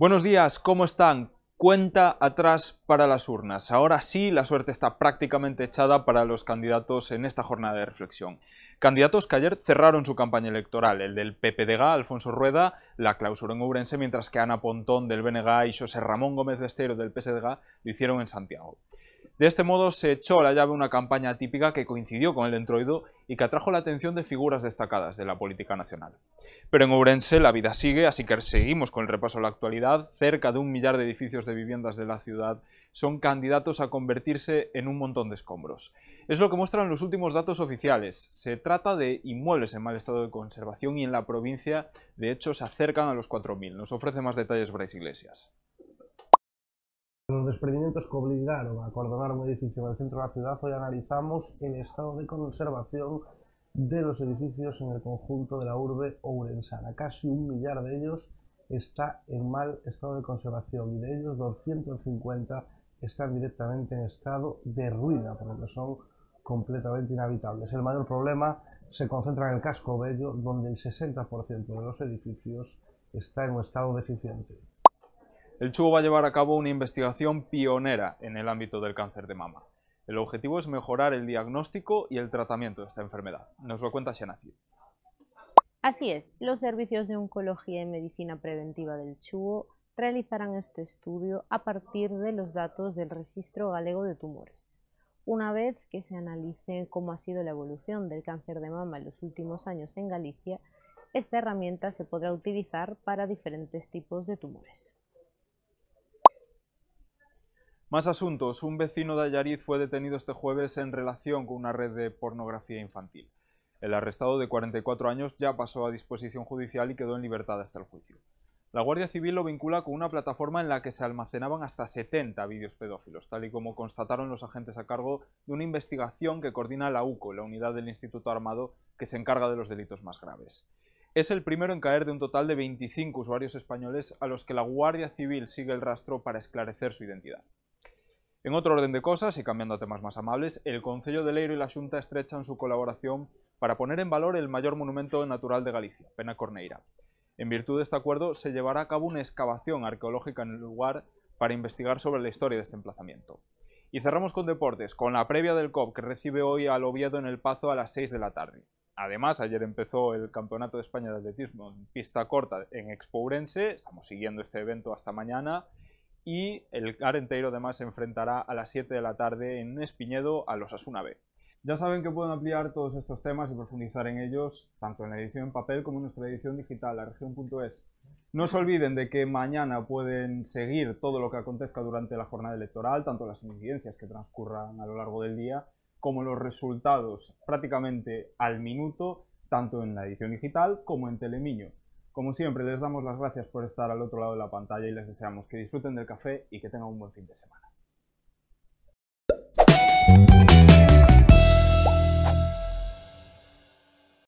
Buenos días, ¿cómo están? Cuenta atrás para las urnas. Ahora sí, la suerte está prácticamente echada para los candidatos en esta jornada de reflexión. Candidatos que ayer cerraron su campaña electoral. El del PPDG, Alfonso Rueda, la clausuró en Ourense, mientras que Ana Pontón del BNG y José Ramón Gómez Besteiro del PSDG lo hicieron en Santiago. De este modo se echó a la llave una campaña típica que coincidió con el entroido y que atrajo la atención de figuras destacadas de la política nacional. Pero en Ourense la vida sigue, así que seguimos con el repaso a la actualidad. Cerca de un millar de edificios de viviendas de la ciudad son candidatos a convertirse en un montón de escombros. Es lo que muestran los últimos datos oficiales. Se trata de inmuebles en mal estado de conservación y en la provincia, de hecho, se acercan a los 4.000. Nos ofrece más detalles Bryce Iglesias. Los desprendimientos que obligaron a acordonar un edificio en el centro de la ciudad, hoy analizamos el estado de conservación de los edificios en el conjunto de la urbe ourensana. Casi un millar de ellos está en mal estado de conservación y de ellos 250 están directamente en estado de ruina, por lo que son completamente inhabitables. El mayor problema se concentra en el casco bello, donde el 60% de los edificios está en un estado deficiente. El Chugo va a llevar a cabo una investigación pionera en el ámbito del cáncer de mama. El objetivo es mejorar el diagnóstico y el tratamiento de esta enfermedad. Nos lo cuenta Xanaci. Así es, los servicios de oncología y medicina preventiva del Chugo realizarán este estudio a partir de los datos del Registro Galego de Tumores. Una vez que se analice cómo ha sido la evolución del cáncer de mama en los últimos años en Galicia, esta herramienta se podrá utilizar para diferentes tipos de tumores. Más asuntos. Un vecino de Ayariz fue detenido este jueves en relación con una red de pornografía infantil. El arrestado de 44 años ya pasó a disposición judicial y quedó en libertad hasta el juicio. La Guardia Civil lo vincula con una plataforma en la que se almacenaban hasta 70 vídeos pedófilos, tal y como constataron los agentes a cargo de una investigación que coordina la UCO, la unidad del Instituto Armado que se encarga de los delitos más graves. Es el primero en caer de un total de 25 usuarios españoles a los que la Guardia Civil sigue el rastro para esclarecer su identidad. En otro orden de cosas, y cambiando a temas más amables, el Concello de Leiro y la Xunta estrechan su colaboración para poner en valor el mayor monumento natural de Galicia, Pena Corneira. En virtud de este acuerdo, se llevará a cabo una excavación arqueológica en el lugar para investigar sobre la historia de este emplazamiento. Y cerramos con deportes, con la previa del COP que recibe hoy al Oviedo en el Pazo a las 6 de la tarde. Además, ayer empezó el Campeonato de España de Atletismo en pista corta en Expourense, estamos siguiendo este evento hasta mañana, y el Arenteiro además se enfrentará a las 7 de la tarde en Espiñedo a los Asuna B. Ya saben que pueden ampliar todos estos temas y profundizar en ellos tanto en la edición en papel como en nuestra edición digital, la región.es. No se olviden de que mañana pueden seguir todo lo que acontezca durante la jornada electoral, tanto las incidencias que transcurran a lo largo del día, como los resultados prácticamente al minuto, tanto en la edición digital como en Telemiño. Como siempre, les damos las gracias por estar al otro lado de la pantalla y les deseamos que disfruten del café y que tengan un buen fin de semana.